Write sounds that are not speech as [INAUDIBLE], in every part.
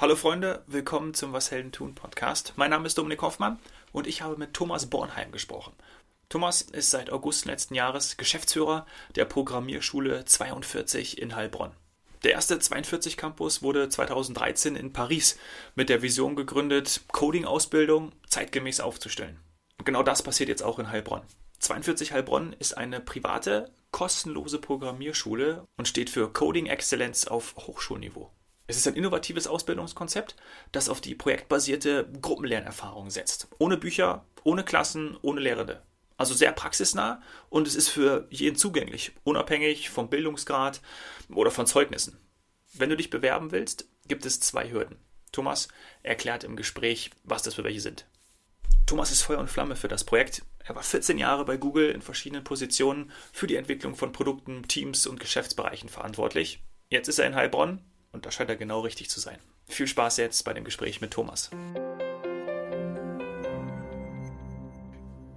Hallo Freunde, willkommen zum Was Helden tun Podcast. Mein Name ist Dominik Hoffmann und ich habe mit Thomas Bornheim gesprochen. Thomas ist seit August letzten Jahres Geschäftsführer der Programmierschule 42 in Heilbronn. Der erste 42 Campus wurde 2013 in Paris mit der Vision gegründet, Coding-Ausbildung zeitgemäß aufzustellen. Und genau das passiert jetzt auch in Heilbronn. 42 Heilbronn ist eine private, kostenlose Programmierschule und steht für Coding Excellence auf Hochschulniveau. Es ist ein innovatives Ausbildungskonzept, das auf die projektbasierte Gruppenlernerfahrung setzt. Ohne Bücher, ohne Klassen, ohne Lehrende. Also sehr praxisnah und es ist für jeden zugänglich, unabhängig vom Bildungsgrad oder von Zeugnissen. Wenn du dich bewerben willst, gibt es zwei Hürden. Thomas erklärt im Gespräch, was das für welche sind. Thomas ist Feuer und Flamme für das Projekt. Er war 14 Jahre bei Google in verschiedenen Positionen für die Entwicklung von Produkten, Teams und Geschäftsbereichen verantwortlich. Jetzt ist er in Heilbronn und da scheint er genau richtig zu sein. Viel Spaß jetzt bei dem Gespräch mit Thomas.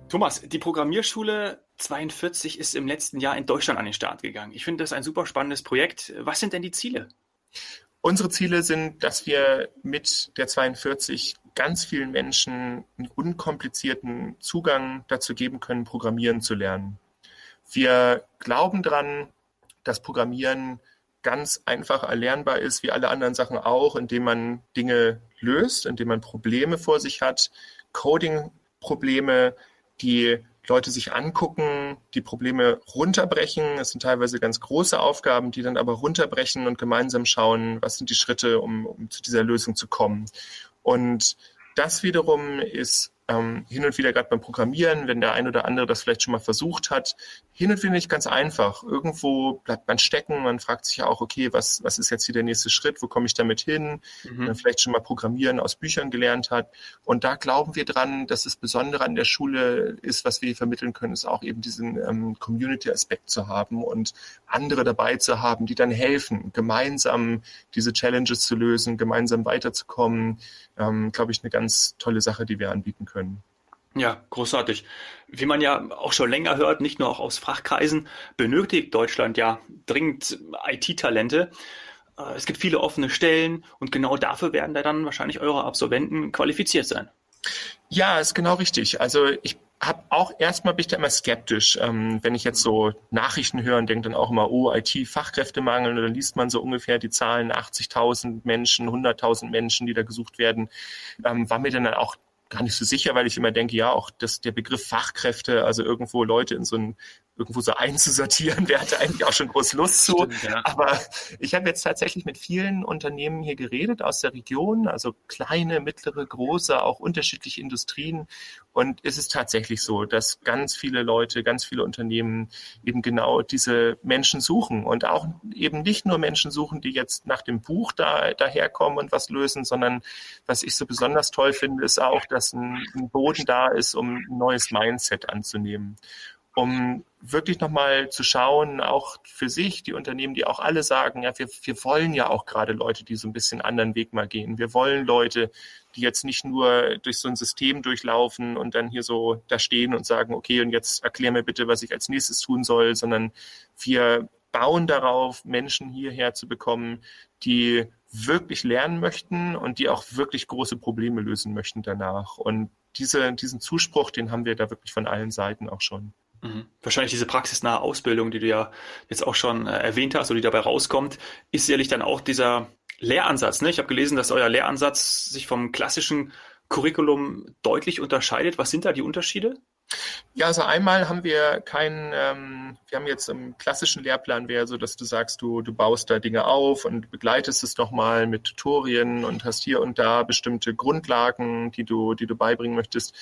Thomas, die Programmierschule 42 ist im letzten Jahr in Deutschland an den Start gegangen. Ich finde das ein super spannendes Projekt. Was sind denn die Ziele? Unsere Ziele sind, dass wir mit der 42 ganz vielen Menschen einen unkomplizierten Zugang dazu geben können, Programmieren zu lernen. Wir glauben daran, dass Programmieren ganz einfach erlernbar ist, wie alle anderen Sachen auch, indem man Dinge löst, indem man Probleme vor sich hat, Coding-Probleme, die Leute sich angucken, die Probleme runterbrechen. Es sind teilweise ganz große Aufgaben, die dann aber runterbrechen und gemeinsam schauen, was sind die Schritte, um, um zu dieser Lösung zu kommen. Und das wiederum ist ähm, hin und wieder gerade beim Programmieren, wenn der ein oder andere das vielleicht schon mal versucht hat, hin und wieder nicht ganz einfach. Irgendwo bleibt man stecken, man fragt sich ja auch, okay, was, was ist jetzt hier der nächste Schritt, wo komme ich damit hin? Mhm. Man vielleicht schon mal Programmieren aus Büchern gelernt hat. Und da glauben wir dran, dass das Besondere an der Schule ist, was wir hier vermitteln können, ist auch eben diesen ähm, Community-Aspekt zu haben und andere dabei zu haben, die dann helfen, gemeinsam diese Challenges zu lösen, gemeinsam weiterzukommen. Ähm, glaube ich, eine ganz tolle Sache, die wir anbieten können. Ja, großartig. Wie man ja auch schon länger hört, nicht nur auch aus Fachkreisen, benötigt Deutschland ja dringend IT-Talente. Äh, es gibt viele offene Stellen und genau dafür werden da dann wahrscheinlich eure Absolventen qualifiziert sein. Ja, ist genau richtig. Also ich habe auch erstmal bin ich da immer skeptisch, ähm, wenn ich jetzt so Nachrichten höre und denke dann auch immer, oh, IT-Fachkräftemangel, und dann liest man so ungefähr die Zahlen 80.000 Menschen, 100.000 Menschen, die da gesucht werden, ähm, war mir dann auch gar nicht so sicher, weil ich immer denke, ja, auch das, der Begriff Fachkräfte, also irgendwo Leute in so ein irgendwo so einzusortieren, wer hatte eigentlich auch schon groß Lust zu. Stimmt, ja. Aber ich habe jetzt tatsächlich mit vielen Unternehmen hier geredet aus der Region, also kleine, mittlere, große, auch unterschiedliche Industrien. Und es ist tatsächlich so, dass ganz viele Leute, ganz viele Unternehmen eben genau diese Menschen suchen und auch eben nicht nur Menschen suchen, die jetzt nach dem Buch da, daherkommen und was lösen, sondern was ich so besonders toll finde, ist auch, dass ein, ein Boden da ist, um ein neues Mindset anzunehmen um wirklich nochmal zu schauen, auch für sich, die Unternehmen, die auch alle sagen, ja, wir, wir wollen ja auch gerade Leute, die so ein bisschen anderen Weg mal gehen. Wir wollen Leute, die jetzt nicht nur durch so ein System durchlaufen und dann hier so da stehen und sagen, okay, und jetzt erklär mir bitte, was ich als nächstes tun soll, sondern wir bauen darauf, Menschen hierher zu bekommen, die wirklich lernen möchten und die auch wirklich große Probleme lösen möchten danach. Und diese, diesen Zuspruch, den haben wir da wirklich von allen Seiten auch schon. Mhm. Wahrscheinlich diese praxisnahe Ausbildung, die du ja jetzt auch schon äh, erwähnt hast oder die dabei rauskommt, ist sicherlich dann auch dieser Lehransatz. Ne? Ich habe gelesen, dass euer Lehransatz sich vom klassischen Curriculum deutlich unterscheidet. Was sind da die Unterschiede? Ja, also einmal haben wir keinen, ähm, wir haben jetzt im klassischen Lehrplan wäre so, dass du sagst, du, du baust da Dinge auf und begleitest es nochmal mit Tutorien und hast hier und da bestimmte Grundlagen, die du, die du beibringen möchtest.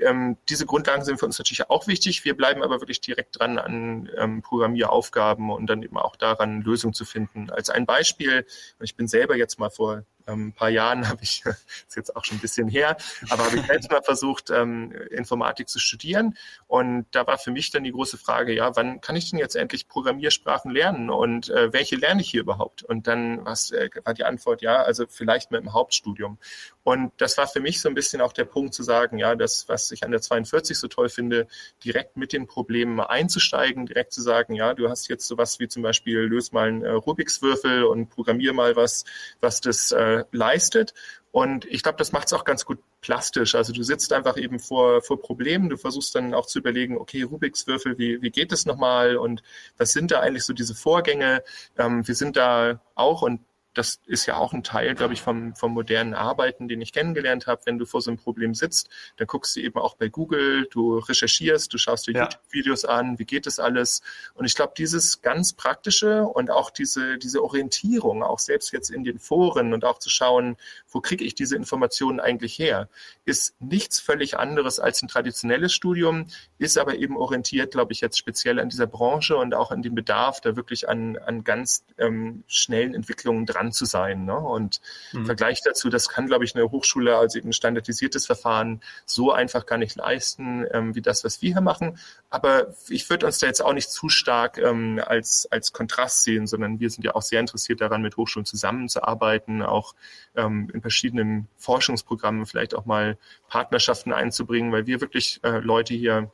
Ähm, diese Grundlagen sind für uns natürlich auch wichtig. Wir bleiben aber wirklich direkt dran an ähm, Programmieraufgaben und dann eben auch daran, Lösungen zu finden. Als ein Beispiel, ich bin selber jetzt mal vor ähm, ein paar Jahren [LAUGHS] habe ich, ist jetzt auch schon ein bisschen her, aber habe ich selbst mal versucht, ähm, Informatik zu studieren. Und da war für mich dann die große Frage, ja, wann kann ich denn jetzt endlich Programmiersprachen lernen und äh, welche lerne ich hier überhaupt? Und dann äh, war die Antwort, ja, also vielleicht mit dem Hauptstudium. Und das war für mich so ein bisschen auch der Punkt zu sagen, ja, das, was ich an der 42 so toll finde, direkt mit den Problemen einzusteigen, direkt zu sagen, ja, du hast jetzt sowas wie zum Beispiel löse mal einen äh, Rubiks Würfel und programmier mal was, was das äh, leistet. Und ich glaube, das macht es auch ganz gut plastisch. Also du sitzt einfach eben vor, vor Problemen, du versuchst dann auch zu überlegen, okay, Rubiks Würfel, wie, wie geht das nochmal und was sind da eigentlich so diese Vorgänge? Ähm, wir sind da auch, und das ist ja auch ein Teil, glaube ich, vom, vom modernen Arbeiten, den ich kennengelernt habe. Wenn du vor so einem Problem sitzt, dann guckst du eben auch bei Google, du recherchierst, du schaust dir ja. YouTube-Videos an, wie geht das alles? Und ich glaube, dieses ganz praktische und auch diese, diese Orientierung, auch selbst jetzt in den Foren und auch zu schauen, wo kriege ich diese Informationen eigentlich her, ist nichts völlig anderes als ein traditionelles Studium, ist aber eben orientiert, glaube ich, jetzt speziell an dieser Branche und auch an dem Bedarf, da wirklich an, an ganz ähm, schnellen Entwicklungen dran dran zu sein. Ne? Und mhm. im Vergleich dazu, das kann, glaube ich, eine Hochschule als eben ein standardisiertes Verfahren so einfach gar nicht leisten, ähm, wie das, was wir hier machen. Aber ich würde uns da jetzt auch nicht zu stark ähm, als, als Kontrast sehen, sondern wir sind ja auch sehr interessiert daran, mit Hochschulen zusammenzuarbeiten, auch ähm, in verschiedenen Forschungsprogrammen vielleicht auch mal Partnerschaften einzubringen, weil wir wirklich äh, Leute hier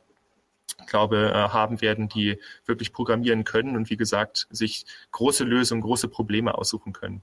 glaube, äh, haben werden, die wirklich programmieren können und wie gesagt, sich große Lösungen, große Probleme aussuchen können.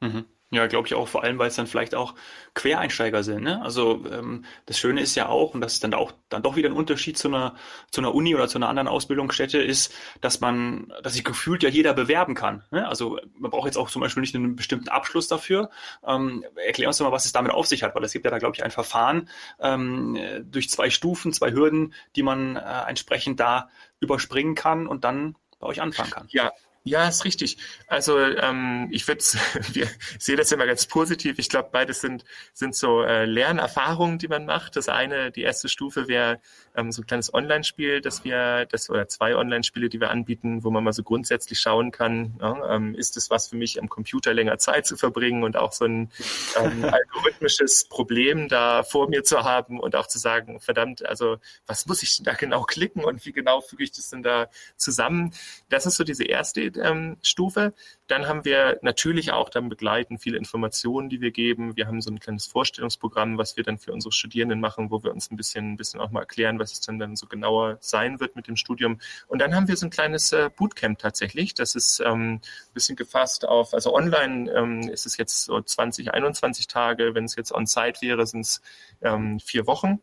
Mhm. Ja, glaube ich auch, vor allem, weil es dann vielleicht auch Quereinsteiger sind. Ne? Also ähm, das Schöne ist ja auch, und das ist dann auch dann doch wieder ein Unterschied zu einer, zu einer Uni oder zu einer anderen Ausbildungsstätte, ist, dass man, dass sich gefühlt ja jeder bewerben kann. Ne? Also man braucht jetzt auch zum Beispiel nicht einen bestimmten Abschluss dafür. Ähm, erklär uns doch mal, was es damit auf sich hat, weil es gibt ja da, glaube ich, ein Verfahren ähm, durch zwei Stufen, zwei Hürden, die man äh, entsprechend da überspringen kann und dann bei euch anfangen kann. Ja, ja, ist richtig. Also ähm, ich würde, [LAUGHS] wir sehe das immer ganz positiv. Ich glaube, beides sind sind so äh, Lernerfahrungen, die man macht. Das eine, die erste Stufe wäre ähm, so ein kleines Online-Spiel, das wir, das oder zwei Online-Spiele, die wir anbieten, wo man mal so grundsätzlich schauen kann, ja, ähm, ist es was für mich am Computer länger Zeit zu verbringen und auch so ein ähm, [LAUGHS] algorithmisches Problem da vor mir zu haben und auch zu sagen, verdammt, also was muss ich denn da genau klicken und wie genau füge ich das denn da zusammen? Das ist so diese erste Stufe. Dann haben wir natürlich auch dann begleiten viele Informationen, die wir geben. Wir haben so ein kleines Vorstellungsprogramm, was wir dann für unsere Studierenden machen, wo wir uns ein bisschen, ein bisschen auch mal erklären, was es dann, dann so genauer sein wird mit dem Studium. Und dann haben wir so ein kleines äh, Bootcamp tatsächlich. Das ist ähm, ein bisschen gefasst auf, also online ähm, ist es jetzt so 20, 21 Tage. Wenn es jetzt on-site wäre, sind es ähm, vier Wochen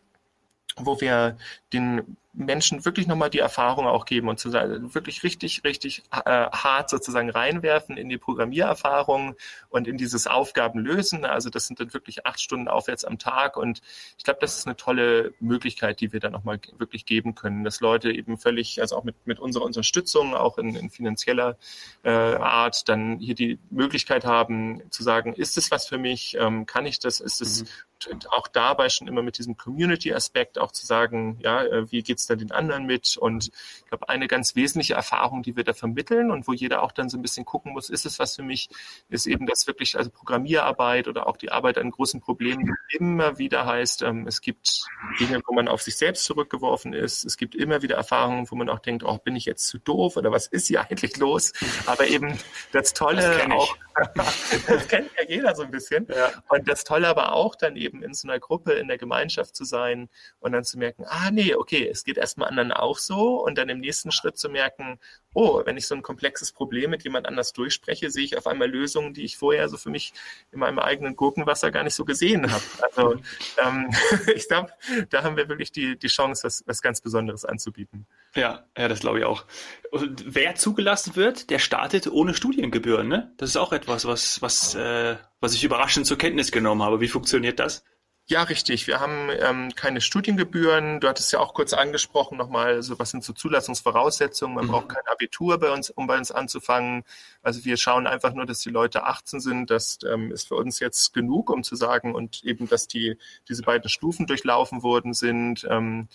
wo wir den Menschen wirklich nochmal die Erfahrung auch geben und zu sagen, wirklich richtig, richtig äh, hart sozusagen reinwerfen in die Programmiererfahrung und in dieses Aufgabenlösen. Also das sind dann wirklich acht Stunden aufwärts am Tag und ich glaube, das ist eine tolle Möglichkeit, die wir da nochmal wirklich geben können, dass Leute eben völlig, also auch mit, mit unserer Unterstützung, auch in, in finanzieller äh, Art, dann hier die Möglichkeit haben zu sagen, ist es was für mich, ähm, kann ich das, ist es mhm. auch dabei schon immer mit diesem Community-Aspekt auch zu sagen, ja, äh, wie geht's da den anderen mit? Und ich glaube, eine ganz wesentliche Erfahrung, die wir da vermitteln und wo jeder auch dann so ein bisschen gucken muss, ist es was für mich, ist eben das wirklich, also Programmierarbeit oder auch die Arbeit an großen Problemen immer wieder heißt, ähm, es gibt Dinge, wo man auf sich selbst zurückgeworfen ist. Es gibt immer wieder Erfahrungen, wo man auch denkt, oh, bin ich jetzt zu doof oder was ist hier eigentlich los? Aber eben das Tolle das auch, [LAUGHS] das kennt jeder so ein bisschen. Ja. Und das Tolle aber auch dann eben in so einer Gruppe, in der Gemeinschaft zu sein und dann zu merken, ah nee, okay, es geht erstmal anderen auch so und dann im nächsten Schritt zu merken, oh, wenn ich so ein komplexes Problem mit jemand anders durchspreche, sehe ich auf einmal Lösungen, die ich vorher so für mich in meinem eigenen Gurkenwasser gar nicht so gesehen habe. Also [LAUGHS] ähm, [LAUGHS] ich glaube, da haben wir wirklich die, die Chance, was, was ganz Besonderes anzubieten. Ja, ja, das glaube ich auch. Und wer zugelassen wird, der startet ohne Studiengebühren, ne? Das ist auch etwas, was, was, äh, was ich überraschend zur Kenntnis genommen habe. Wie funktioniert das? Ja, richtig. Wir haben ähm, keine Studiengebühren. Du hattest ja auch kurz angesprochen nochmal, so was sind so Zulassungsvoraussetzungen. Man mhm. braucht kein Abitur bei uns, um bei uns anzufangen. Also wir schauen einfach nur, dass die Leute 18 sind. Das ähm, ist für uns jetzt genug, um zu sagen und eben, dass die diese beiden Stufen durchlaufen worden sind. Ähm,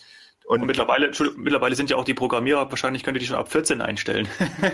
und, und mittlerweile, mittlerweile sind ja auch die Programmierer, wahrscheinlich könnt ihr die schon ab 14 einstellen.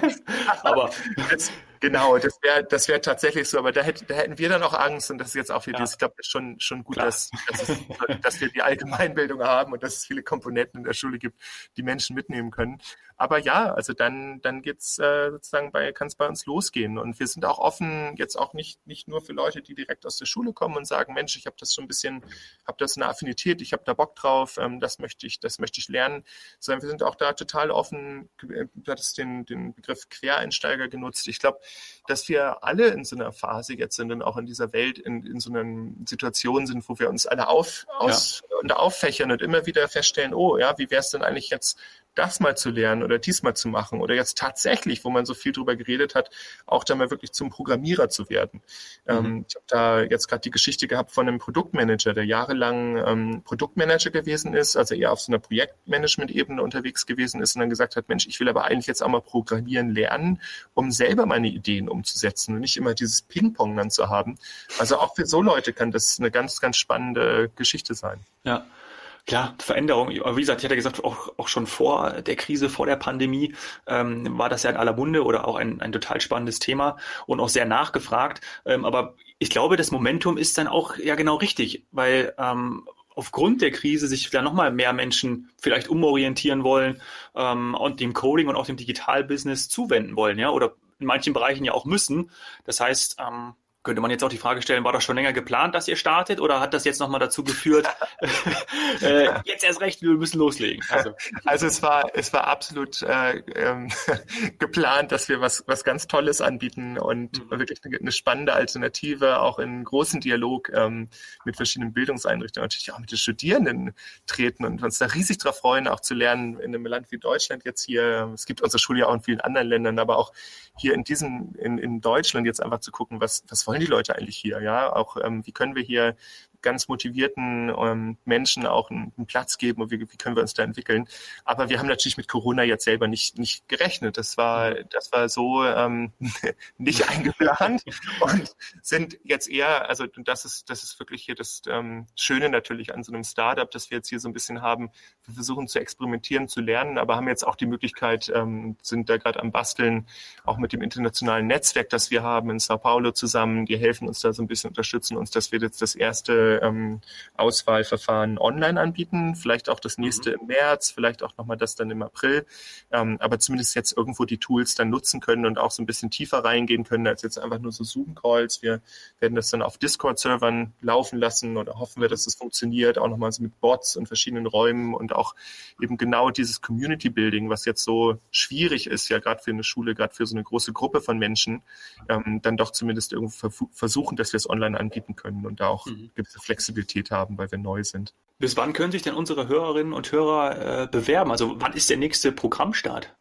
[LAUGHS] Aber das, genau, das wäre das wäre tatsächlich so, aber da, hätt, da hätten wir dann auch Angst und das ist jetzt auch für ja. ich glaube, das ist schon, schon gut, dass, dass, es, dass wir die Allgemeinbildung haben und dass es viele Komponenten in der Schule gibt, die Menschen mitnehmen können. Aber ja, also dann, dann geht's äh, sozusagen bei, kann es bei uns losgehen. Und wir sind auch offen, jetzt auch nicht, nicht nur für Leute, die direkt aus der Schule kommen und sagen, Mensch, ich habe das so ein bisschen, habe das eine Affinität, ich habe da Bock drauf, ähm, das möchte ich, das möchte ich lernen, sondern wir sind auch da total offen. Du hattest den, den Begriff Quereinsteiger genutzt. Ich glaube, dass wir alle in so einer Phase jetzt sind und auch in dieser Welt in, in so einer Situation sind, wo wir uns alle auf, aus ja. und auffächern und immer wieder feststellen, oh ja, wie wäre es denn eigentlich jetzt das mal zu lernen oder diesmal zu machen oder jetzt tatsächlich, wo man so viel drüber geredet hat, auch da mal wirklich zum Programmierer zu werden. Mhm. Ähm, ich habe da jetzt gerade die Geschichte gehabt von einem Produktmanager, der jahrelang ähm, Produktmanager gewesen ist, also eher auf so einer Projektmanagement-Ebene unterwegs gewesen ist und dann gesagt hat, Mensch, ich will aber eigentlich jetzt auch mal programmieren lernen, um selber meine Ideen umzusetzen und nicht immer dieses Ping-Pong dann zu haben. Also auch für so Leute kann das eine ganz, ganz spannende Geschichte sein. Ja. Klar, Veränderung. Wie gesagt, ich hatte gesagt, auch, auch schon vor der Krise, vor der Pandemie, ähm, war das ja in aller Munde oder auch ein, ein total spannendes Thema und auch sehr nachgefragt. Ähm, aber ich glaube, das Momentum ist dann auch ja genau richtig, weil ähm, aufgrund der Krise sich da nochmal mehr Menschen vielleicht umorientieren wollen ähm, und dem Coding und auch dem Digitalbusiness zuwenden wollen, ja, oder in manchen Bereichen ja auch müssen. Das heißt, ähm, könnte man jetzt auch die Frage stellen, war das schon länger geplant, dass ihr startet oder hat das jetzt nochmal dazu geführt, [LAUGHS] äh, jetzt erst recht, wir müssen loslegen? Also, also es war es war absolut äh, ähm, [LAUGHS] geplant, dass wir was was ganz Tolles anbieten und mhm. wirklich eine, eine, spannende Alternative, auch in großen Dialog ähm, mit verschiedenen Bildungseinrichtungen, natürlich auch mit den Studierenden treten und uns da riesig darauf freuen, auch zu lernen in einem Land wie Deutschland jetzt hier. Es gibt unsere Schule ja auch in vielen anderen Ländern, aber auch hier in diesem in, in Deutschland jetzt einfach zu gucken, was was wollen wollen die Leute eigentlich hier? Ja, auch ähm, wie können wir hier ganz motivierten ähm, Menschen auch einen, einen, Platz geben und wie, wie können wir uns da entwickeln. Aber wir haben natürlich mit Corona jetzt selber nicht, nicht gerechnet. Das war, das war so ähm, [LAUGHS] nicht [LAUGHS] eingeplant und sind jetzt eher, also das ist, das ist wirklich hier das ähm, Schöne natürlich an so einem Startup, dass wir jetzt hier so ein bisschen haben, wir versuchen zu experimentieren, zu lernen, aber haben jetzt auch die Möglichkeit, ähm, sind da gerade am Basteln, auch mit dem internationalen Netzwerk, das wir haben in Sao Paulo zusammen, die helfen uns da so ein bisschen, unterstützen uns, dass wir jetzt das erste ähm, Auswahlverfahren online anbieten, vielleicht auch das nächste mhm. im März, vielleicht auch nochmal das dann im April, ähm, aber zumindest jetzt irgendwo die Tools dann nutzen können und auch so ein bisschen tiefer reingehen können als jetzt einfach nur so Zoom-Calls. Wir werden das dann auf Discord-Servern laufen lassen oder hoffen wir, dass es funktioniert, auch nochmal so mit Bots und verschiedenen Räumen und auch eben genau dieses Community-Building, was jetzt so schwierig ist, ja gerade für eine Schule, gerade für so eine große Gruppe von Menschen, ähm, dann doch zumindest irgendwo versuchen, dass wir es online anbieten können und da auch mhm. Gewisse Flexibilität haben, weil wir neu sind. Bis wann können sich denn unsere Hörerinnen und Hörer äh, bewerben? Also wann ist der nächste Programmstart?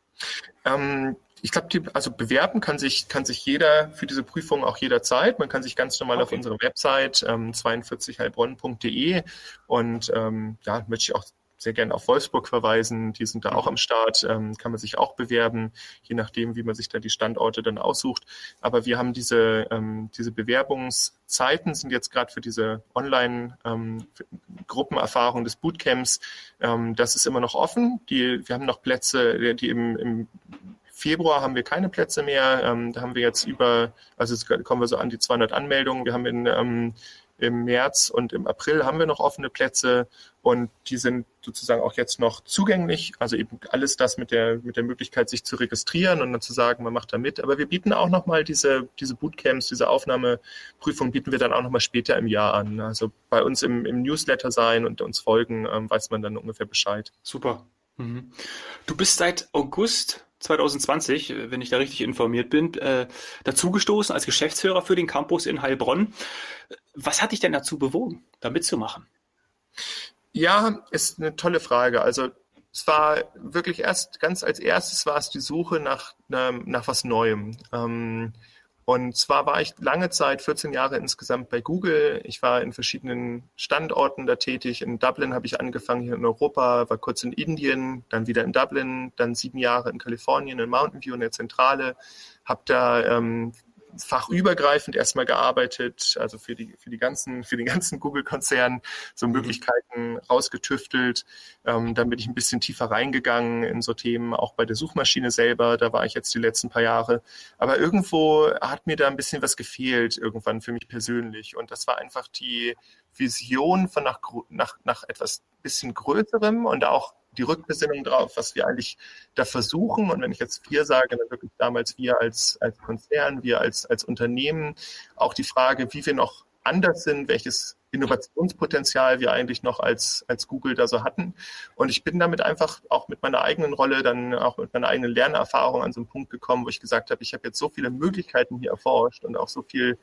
Ähm, ich glaube, also bewerben kann sich, kann sich jeder für diese Prüfung auch jederzeit. Man kann sich ganz normal okay. auf unserer Website ähm, 42heilbronn.de und ähm, ja, möchte ich auch sehr gerne auf Wolfsburg verweisen. Die sind da auch am Start, ähm, kann man sich auch bewerben, je nachdem, wie man sich da die Standorte dann aussucht. Aber wir haben diese, ähm, diese Bewerbungszeiten sind jetzt gerade für diese Online-Gruppenerfahrung ähm, des Bootcamps, ähm, das ist immer noch offen. Die, wir haben noch Plätze, die im, im Februar haben wir keine Plätze mehr. Ähm, da haben wir jetzt über, also jetzt kommen wir so an die 200 Anmeldungen. Wir haben in ähm, im März und im April haben wir noch offene Plätze und die sind sozusagen auch jetzt noch zugänglich. Also eben alles das mit der, mit der Möglichkeit, sich zu registrieren und dann zu sagen, man macht da mit. Aber wir bieten auch nochmal diese, diese Bootcamps, diese Aufnahmeprüfung bieten wir dann auch nochmal später im Jahr an. Also bei uns im, im Newsletter sein und uns folgen, ähm, weiß man dann ungefähr Bescheid. Super. Mhm. Du bist seit August 2020, wenn ich da richtig informiert bin, äh, dazugestoßen als Geschäftsführer für den Campus in Heilbronn. Was hat dich denn dazu bewogen, da mitzumachen? Ja, ist eine tolle Frage. Also es war wirklich erst ganz als erstes war es die Suche nach, nach was Neuem. Ähm, und zwar war ich lange Zeit, 14 Jahre insgesamt bei Google. Ich war in verschiedenen Standorten da tätig. In Dublin habe ich angefangen, hier in Europa, war kurz in Indien, dann wieder in Dublin, dann sieben Jahre in Kalifornien, in Mountain View in der Zentrale. Habe da ähm, fachübergreifend erstmal gearbeitet, also für die, für die ganzen, für den ganzen Google-Konzern so. Möglichkeiten rausgetüftelt. Ähm, dann bin ich ein bisschen tiefer reingegangen in so Themen, auch bei der Suchmaschine selber, da war ich jetzt die letzten paar Jahre. Aber irgendwo hat mir da ein bisschen was gefehlt, irgendwann für mich persönlich. Und das war einfach die Vision von nach, nach, nach etwas bisschen Größerem und auch die Rückbesinnung drauf, was wir eigentlich da versuchen. Und wenn ich jetzt wir sage, dann wirklich damals wir als, als Konzern, wir als, als Unternehmen, auch die Frage, wie wir noch anders sind, welches Innovationspotenzial wir eigentlich noch als, als Google da so hatten. Und ich bin damit einfach auch mit meiner eigenen Rolle, dann auch mit meiner eigenen Lernerfahrung an so einen Punkt gekommen, wo ich gesagt habe, ich habe jetzt so viele Möglichkeiten hier erforscht und auch so viel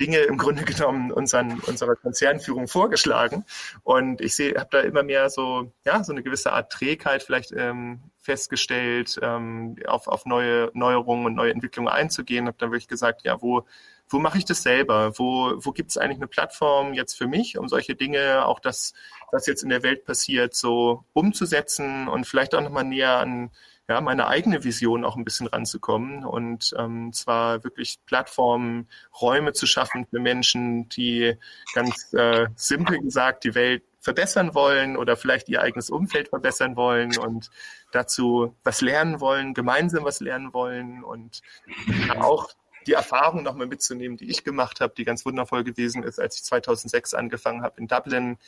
Dinge im Grunde genommen unseren, unserer Konzernführung vorgeschlagen. Und ich sehe, habe da immer mehr so, ja, so eine gewisse Art Trägheit vielleicht ähm, festgestellt, ähm, auf, auf neue Neuerungen und neue Entwicklungen einzugehen. Habe dann wirklich gesagt, ja, wo, wo mache ich das selber? Wo, wo gibt es eigentlich eine Plattform jetzt für mich, um solche Dinge, auch das, was jetzt in der Welt passiert, so umzusetzen und vielleicht auch nochmal näher an ja, meine eigene Vision auch ein bisschen ranzukommen und ähm, zwar wirklich Plattformen, Räume zu schaffen für Menschen, die ganz äh, simpel gesagt die Welt verbessern wollen oder vielleicht ihr eigenes Umfeld verbessern wollen und dazu was lernen wollen, gemeinsam was lernen wollen und auch die Erfahrung nochmal mitzunehmen, die ich gemacht habe, die ganz wundervoll gewesen ist, als ich 2006 angefangen habe, in Dublin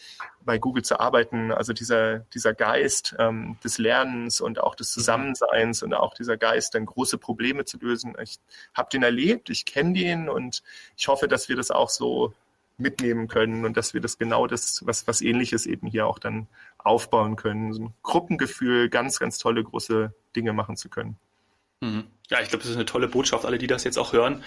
bei Google zu arbeiten. Also dieser, dieser Geist ähm, des Lernens und auch des Zusammenseins und auch dieser Geist, dann große Probleme zu lösen. Ich habe den erlebt, ich kenne den und ich hoffe, dass wir das auch so mitnehmen können und dass wir das genau das, was, was ähnliches eben hier auch dann aufbauen können. So ein Gruppengefühl, ganz, ganz tolle große Dinge machen zu können. Mhm. Ja, ich glaube, das ist eine tolle Botschaft. Alle, die das jetzt auch hören,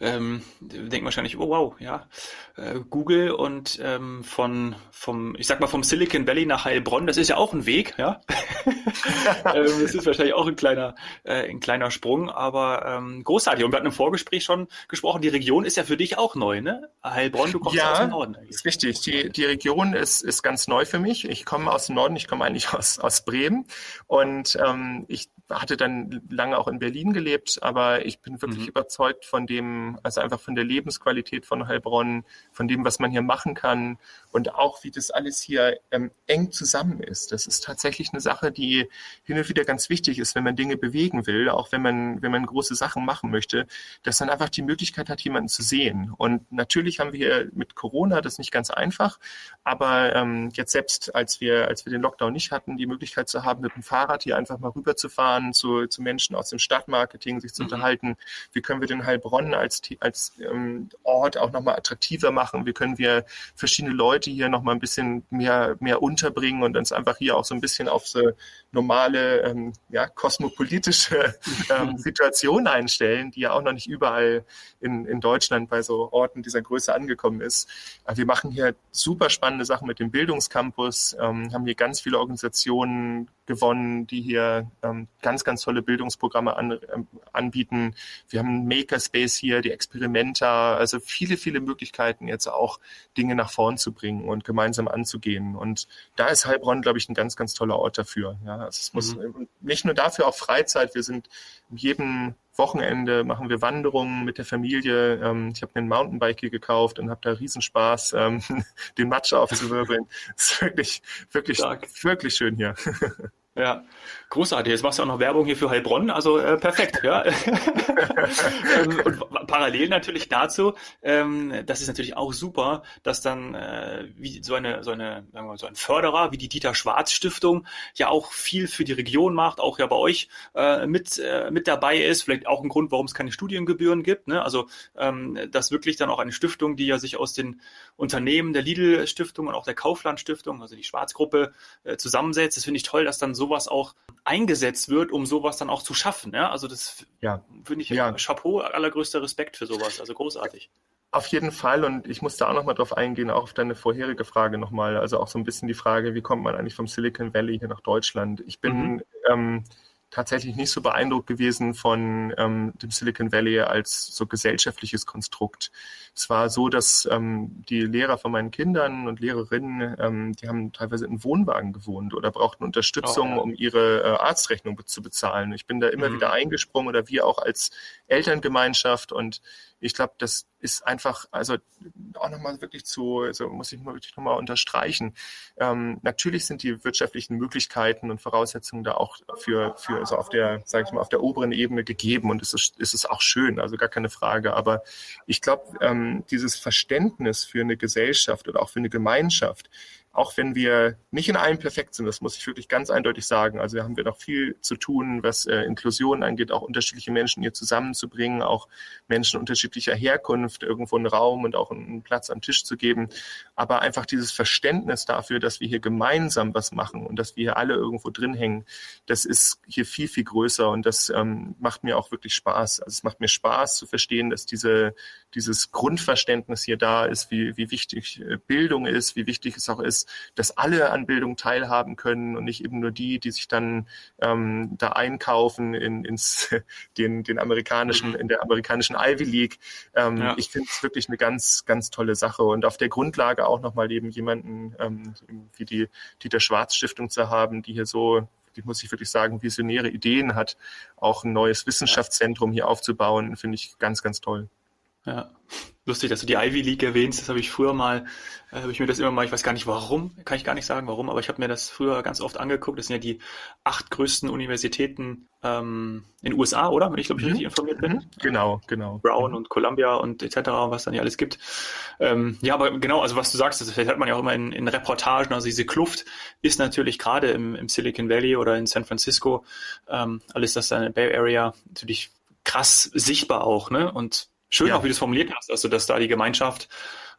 ähm, denken wahrscheinlich, oh wow, ja, äh, Google und ähm, von vom, ich sag mal vom Silicon Valley nach Heilbronn, das ist ja auch ein Weg, ja. [LAUGHS] ähm, das ist wahrscheinlich auch ein kleiner, äh, ein kleiner Sprung, aber ähm, großartig. Und wir hatten im Vorgespräch schon gesprochen, die Region ist ja für dich auch neu, ne? Heilbronn, du kommst ja, aus dem Norden. Eigentlich. ist richtig. Die, die Region ist, ist ganz neu für mich. Ich komme aus dem Norden, ich komme eigentlich aus, aus Bremen und ähm, ich hatte dann lange auch in Berlin gelebt, aber ich bin wirklich mhm. überzeugt von dem, also einfach von der Lebensqualität von Heilbronn, von dem, was man hier machen kann und auch wie das alles hier ähm, eng zusammen ist. Das ist tatsächlich eine Sache, die hin und wieder ganz wichtig ist, wenn man Dinge bewegen will, auch wenn man, wenn man große Sachen machen möchte, dass man einfach die Möglichkeit hat, jemanden zu sehen. Und natürlich haben wir hier mit Corona das nicht ganz einfach, aber ähm, jetzt selbst, als wir, als wir den Lockdown nicht hatten, die Möglichkeit zu haben, mit dem Fahrrad hier einfach mal rüberzufahren zu, zu Menschen aus dem Stadtmarketing, sich zu mhm. unterhalten, wie können wir den Heilbronn als, als ähm, Ort auch nochmal attraktiver machen, wie können wir verschiedene Leute hier noch mal ein bisschen mehr, mehr unterbringen und uns einfach hier auch so ein bisschen auf so normale, ähm, ja, kosmopolitische [LAUGHS] ähm, Situation einstellen, die ja auch noch nicht überall in, in Deutschland bei so Orten dieser Größe angekommen ist. Aber wir machen hier super spannende Sachen mit dem Bildungscampus, ähm, haben hier ganz viele Organisationen gewonnen, die hier ähm, ganz, ganz tolle Bildungsprogramme an, ähm, anbieten. Wir haben einen Makerspace hier, die Experimenta, also viele, viele Möglichkeiten jetzt auch Dinge nach vorn zu bringen und gemeinsam anzugehen. Und da ist Heilbronn, glaube ich, ein ganz, ganz toller Ort dafür. Ja, also es muss mhm. nicht nur dafür auch Freizeit. Wir sind jedem Wochenende machen wir Wanderungen mit der Familie. Ähm, ich habe mir ein Mountainbike hier gekauft und habe da Riesenspaß, ähm, [LAUGHS] den Matsch aufzuwirbeln. Es [LAUGHS] ist wirklich, wirklich, Stark. wirklich schön hier. [LAUGHS] Ja, großartig. Jetzt machst du auch noch Werbung hier für Heilbronn, also äh, perfekt, ja. [LAUGHS] Ähm, und parallel natürlich dazu, ähm, das ist natürlich auch super, dass dann äh, wie so eine, so eine, sagen wir mal, so ein Förderer wie die Dieter Schwarz Stiftung ja auch viel für die Region macht, auch ja bei euch äh, mit, äh, mit dabei ist. Vielleicht auch ein Grund, warum es keine Studiengebühren gibt. Ne? Also ähm, das wirklich dann auch eine Stiftung, die ja sich aus den Unternehmen der Lidl Stiftung und auch der Kaufland Stiftung, also die Schwarzgruppe, äh, zusammensetzt. Das finde ich toll, dass dann sowas auch eingesetzt wird, um sowas dann auch zu schaffen. Ja? Also das ja. finde ich ja. Chapeau, allergrößter Respekt für sowas. Also großartig. Auf jeden Fall und ich muss da auch nochmal drauf eingehen, auch auf deine vorherige Frage nochmal, also auch so ein bisschen die Frage, wie kommt man eigentlich vom Silicon Valley hier nach Deutschland? Ich bin mhm. ähm, tatsächlich nicht so beeindruckt gewesen von ähm, dem Silicon Valley als so gesellschaftliches Konstrukt. Es war so, dass ähm, die Lehrer von meinen Kindern und Lehrerinnen, ähm, die haben teilweise in Wohnwagen gewohnt oder brauchten Unterstützung, oh, ja. um ihre äh, Arztrechnung zu bezahlen. Ich bin da immer mhm. wieder eingesprungen oder wir auch als Elterngemeinschaft und ich glaube, das ist einfach, also auch nochmal wirklich zu, also muss ich wirklich nochmal unterstreichen. Ähm, natürlich sind die wirtschaftlichen Möglichkeiten und Voraussetzungen da auch für, für also auf der, sage ich mal, auf der oberen Ebene gegeben und es ist, es ist auch schön, also gar keine Frage. Aber ich glaube, ähm, dieses Verständnis für eine Gesellschaft oder auch für eine Gemeinschaft, auch wenn wir nicht in allem perfekt sind, das muss ich wirklich ganz eindeutig sagen. Also da haben wir noch viel zu tun, was äh, Inklusion angeht, auch unterschiedliche Menschen hier zusammenzubringen, auch Menschen unterschiedlicher Herkunft irgendwo einen Raum und auch einen Platz am Tisch zu geben. Aber einfach dieses Verständnis dafür, dass wir hier gemeinsam was machen und dass wir hier alle irgendwo drin hängen, das ist hier viel, viel größer und das ähm, macht mir auch wirklich Spaß. Also es macht mir Spaß zu verstehen, dass diese, dieses Grundverständnis hier da ist, wie, wie wichtig äh, Bildung ist, wie wichtig es auch ist, ist, dass alle an Bildung teilhaben können und nicht eben nur die, die sich dann ähm, da einkaufen in, ins [LAUGHS] den, den amerikanischen, in der amerikanischen Ivy League. Ähm, ja. Ich finde es wirklich eine ganz, ganz tolle Sache und auf der Grundlage auch nochmal eben jemanden ähm, wie die Dieter Schwarz Stiftung zu haben, die hier so die muss ich wirklich sagen, visionäre Ideen hat, auch ein neues Wissenschaftszentrum hier aufzubauen, finde ich ganz, ganz toll. Ja. Lustig, dass du die Ivy League erwähnst. Das habe ich früher mal, äh, habe ich mir das immer mal, ich weiß gar nicht warum, kann ich gar nicht sagen warum, aber ich habe mir das früher ganz oft angeguckt. Das sind ja die acht größten Universitäten ähm, in den USA, oder? Wenn ich glaube ich mhm. richtig informiert bin. Mhm. Genau, genau. Brown und Columbia und etc., was dann hier alles gibt. Ähm, ja, aber genau, also was du sagst, das hört man ja auch immer in, in Reportagen. Also diese Kluft ist natürlich gerade im, im Silicon Valley oder in San Francisco, ähm, alles das dann in Bay Area natürlich krass sichtbar auch, ne? Und schön ja. auch, wie du es formuliert hast, also dass da die Gemeinschaft,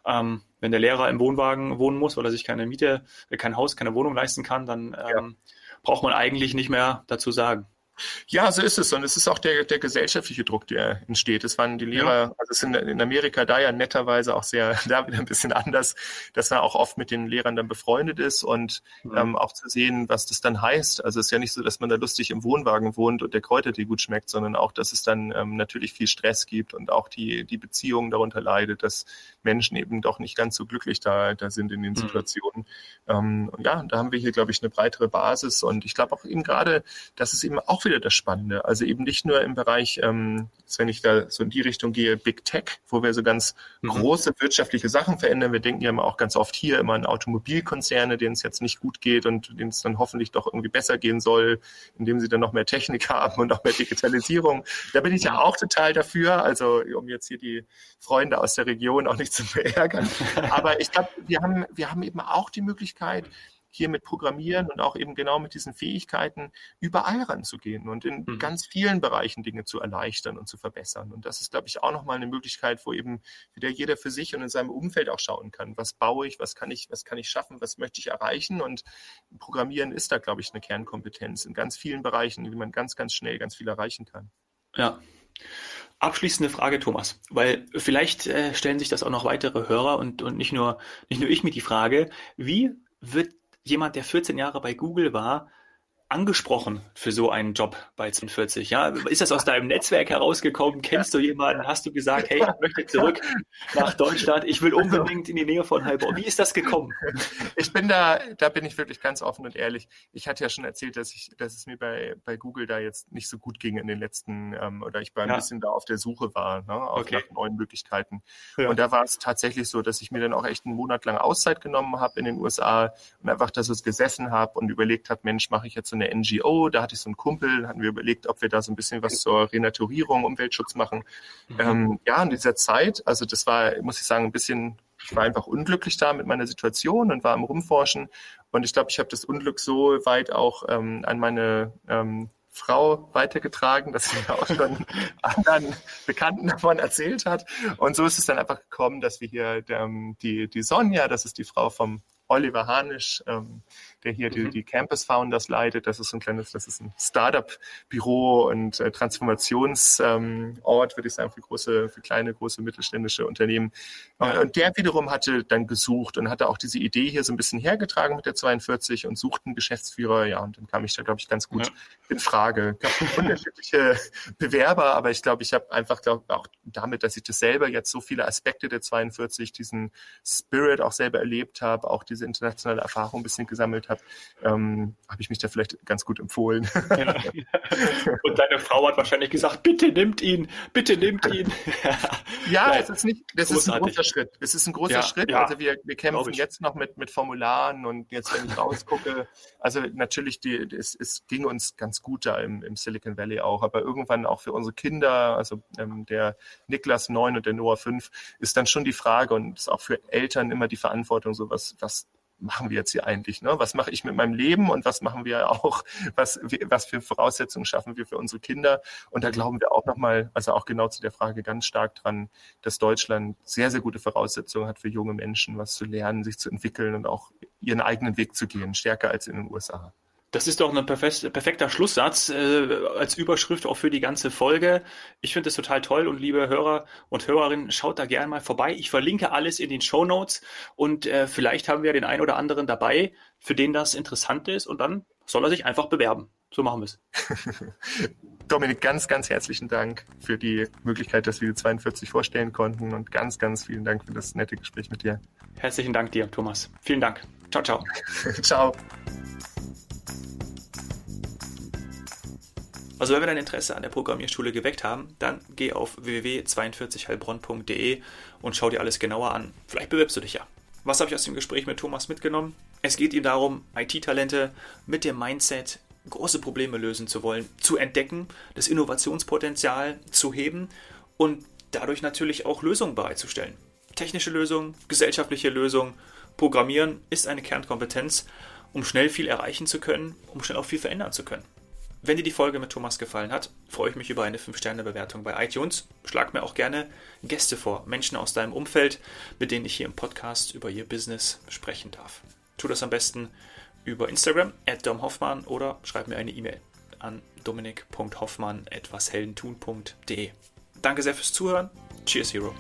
ähm, wenn der Lehrer im Wohnwagen wohnen muss, weil er sich keine Miete, äh, kein Haus, keine Wohnung leisten kann, dann ähm, ja. braucht man eigentlich nicht mehr dazu sagen. Ja, so ist es. Und es ist auch der, der gesellschaftliche Druck, der entsteht. Es waren die Lehrer, ja. also es sind in Amerika da ja netterweise auch sehr, [LAUGHS] da wieder ein bisschen anders, dass man auch oft mit den Lehrern dann befreundet ist und mhm. ähm, auch zu sehen, was das dann heißt. Also es ist ja nicht so, dass man da lustig im Wohnwagen wohnt und der Kräutertee gut schmeckt, sondern auch, dass es dann ähm, natürlich viel Stress gibt und auch die, die Beziehung darunter leidet, dass Menschen eben doch nicht ganz so glücklich da, da sind in den mhm. Situationen. Ähm, ja, da haben wir hier, glaube ich, eine breitere Basis und ich glaube auch eben gerade, dass es eben auch wieder das Spannende. Also eben nicht nur im Bereich, ähm, wenn ich da so in die Richtung gehe, Big Tech, wo wir so ganz mhm. große wirtschaftliche Sachen verändern. Wir denken ja immer auch ganz oft hier immer an Automobilkonzerne, denen es jetzt nicht gut geht und denen es dann hoffentlich doch irgendwie besser gehen soll, indem sie dann noch mehr Technik [LAUGHS] haben und noch mehr Digitalisierung. Da bin ich ja auch total dafür. Also um jetzt hier die Freunde aus der Region auch nicht zu verärgern. [LAUGHS] Aber ich glaube, wir haben, wir haben eben auch die Möglichkeit, hier mit Programmieren und auch eben genau mit diesen Fähigkeiten überall ranzugehen und in mhm. ganz vielen Bereichen Dinge zu erleichtern und zu verbessern. Und das ist, glaube ich, auch nochmal eine Möglichkeit, wo eben wieder jeder für sich und in seinem Umfeld auch schauen kann. Was baue ich? Was kann ich, was kann ich schaffen? Was möchte ich erreichen? Und Programmieren ist da, glaube ich, eine Kernkompetenz in ganz vielen Bereichen, denen man ganz, ganz schnell ganz viel erreichen kann. Ja. Abschließende Frage, Thomas, weil vielleicht äh, stellen sich das auch noch weitere Hörer und, und nicht, nur, nicht nur ich mir die Frage, wie wird jemand, der 14 Jahre bei Google war, angesprochen für so einen Job bei 42? Ja, ist das aus deinem Netzwerk herausgekommen? Kennst du jemanden? Hast du gesagt, hey, ich möchte zurück nach Deutschland? Ich will unbedingt in die Nähe von Heilbronn. Wie ist das gekommen? Ich bin da, da bin ich wirklich ganz offen und ehrlich. Ich hatte ja schon erzählt, dass ich, dass es mir bei, bei Google da jetzt nicht so gut ging in den letzten, ähm, oder ich bei ein ja. bisschen da auf der Suche war, ne, auf okay. nach neuen Möglichkeiten. Ja. Und da war es tatsächlich so, dass ich mir dann auch echt einen Monat lang Auszeit genommen habe in den USA und einfach, dass es gesessen habe und überlegt habe, Mensch, mache ich jetzt so eine NGO, da hatte ich so einen Kumpel, hatten wir überlegt, ob wir da so ein bisschen was zur Renaturierung, Umweltschutz machen. Mhm. Ähm, ja, in dieser Zeit, also das war, muss ich sagen, ein bisschen, ich war einfach unglücklich da mit meiner Situation und war im Rumforschen. Und ich glaube, ich habe das Unglück so weit auch ähm, an meine ähm, Frau weitergetragen, dass sie mir auch schon [LAUGHS] anderen Bekannten davon erzählt hat. Und so ist es dann einfach gekommen, dass wir hier ähm, die, die Sonja, das ist die Frau vom Oliver Hanisch, ähm, der hier die, mhm. die Campus Founders leitet. Das ist ein kleines, das ist ein Startup-Büro und äh, Transformationsort, ähm, würde ich sagen, für große, für kleine, große mittelständische Unternehmen. Äh, und der wiederum hatte dann gesucht und hatte auch diese Idee hier so ein bisschen hergetragen mit der 42 und sucht einen Geschäftsführer. Ja, und dann kam ich da, glaube ich, ganz gut ja. in Frage. Es gab [LAUGHS] unterschiedliche Bewerber, aber ich glaube, ich habe einfach glaub, auch damit, dass ich das selber jetzt so viele Aspekte der 42, diesen Spirit auch selber erlebt habe, auch diese internationale Erfahrung ein bisschen gesammelt habe, ähm, habe ich mich da vielleicht ganz gut empfohlen. Ja. [LAUGHS] Und deine Frau hat wahrscheinlich gesagt, bitte nimmt ihn, bitte nimmt ihn. ja, es ist nicht, das Großartig. ist ein großer Schritt. Es ist ein großer ja, Schritt. Ja, also wir, wir kämpfen jetzt noch mit, mit Formularen und jetzt, wenn ich rausgucke, also natürlich, die, es, es ging uns ganz gut da im, im Silicon Valley auch, aber irgendwann auch für unsere Kinder, also ähm, der Niklas 9 und der Noah 5, ist dann schon die Frage und ist auch für Eltern immer die Verantwortung, so was, was machen wir jetzt hier eigentlich? Ne? Was mache ich mit meinem Leben und was machen wir auch, was, was für Voraussetzungen schaffen wir für unsere Kinder? Und da glauben wir auch nochmal, also auch genau zu der Frage ganz stark dran, dass Deutschland sehr, sehr gute Voraussetzungen hat für junge Menschen, was zu lernen, sich zu entwickeln und auch ihren eigenen Weg zu gehen, stärker als in den USA. Das ist doch ein perfekter Schlusssatz äh, als Überschrift auch für die ganze Folge. Ich finde es total toll und liebe Hörer und Hörerinnen, schaut da gerne mal vorbei. Ich verlinke alles in den Show Notes und äh, vielleicht haben wir den einen oder anderen dabei, für den das interessant ist und dann soll er sich einfach bewerben. So machen wir es. [LAUGHS] Dominik, ganz, ganz herzlichen Dank für die Möglichkeit, dass wir die 42 vorstellen konnten und ganz, ganz vielen Dank für das nette Gespräch mit dir. Herzlichen Dank dir, Thomas. Vielen Dank. Ciao, ciao. [LAUGHS] ciao. Also wenn wir dein Interesse an der Programmierschule geweckt haben, dann geh auf www.42heilbronn.de und schau dir alles genauer an. Vielleicht bewirbst du dich ja. Was habe ich aus dem Gespräch mit Thomas mitgenommen? Es geht ihm darum, IT-Talente mit dem Mindset, große Probleme lösen zu wollen, zu entdecken, das Innovationspotenzial zu heben und dadurch natürlich auch Lösungen bereitzustellen. Technische Lösungen, gesellschaftliche Lösungen, Programmieren ist eine Kernkompetenz, um schnell viel erreichen zu können, um schnell auch viel verändern zu können. Wenn dir die Folge mit Thomas gefallen hat, freue ich mich über eine 5-Sterne-Bewertung bei iTunes. Schlag mir auch gerne Gäste vor, Menschen aus deinem Umfeld, mit denen ich hier im Podcast über ihr Business sprechen darf. Tu das am besten über Instagram, at domhoffmann oder schreib mir eine E-Mail an dominik.hoffmann.etwasheldentun.de. Danke sehr fürs Zuhören. Cheers, Hero.